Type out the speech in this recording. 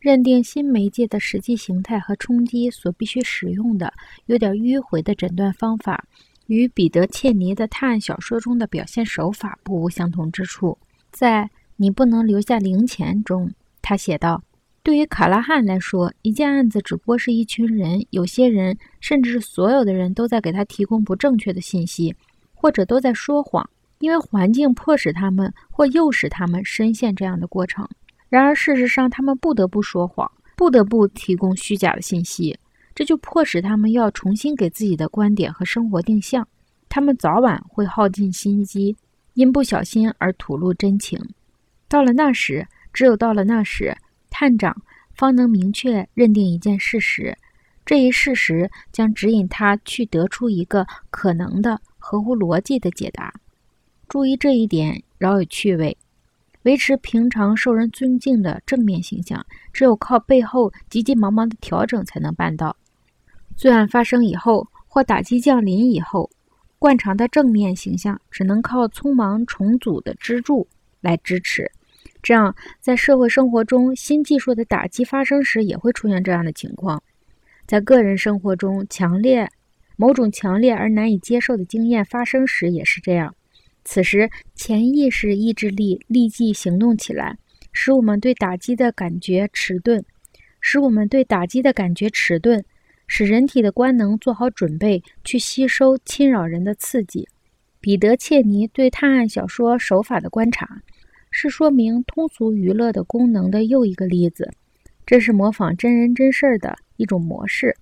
认定新媒介的实际形态和冲击所必须使用的有点迂回的诊断方法，与彼得·切尼的探案小说中的表现手法不无相同之处。在《你不能留下零钱》中，他写道：“对于卡拉汉来说，一件案子只不过是一群人，有些人，甚至是所有的人都在给他提供不正确的信息，或者都在说谎，因为环境迫使他们或诱使他们深陷这样的过程。”然而，事实上，他们不得不说谎，不得不提供虚假的信息，这就迫使他们要重新给自己的观点和生活定向。他们早晚会耗尽心机，因不小心而吐露真情。到了那时，只有到了那时，探长方能明确认定一件事实，这一事实将指引他去得出一个可能的、合乎逻辑的解答。注意这一点，饶有趣味。维持平常受人尊敬的正面形象，只有靠背后急急忙忙的调整才能办到。罪案发生以后，或打击降临以后，惯常的正面形象只能靠匆忙重组的支柱来支持。这样，在社会生活中，新技术的打击发生时，也会出现这样的情况。在个人生活中，强烈某种强烈而难以接受的经验发生时，也是这样。此时，潜意识意志力立即行动起来，使我们对打击的感觉迟钝，使我们对打击的感觉迟钝，使人体的官能做好准备去吸收侵扰人的刺激。彼得·切尼对探案小说手法的观察，是说明通俗娱乐的功能的又一个例子。这是模仿真人真事儿的一种模式。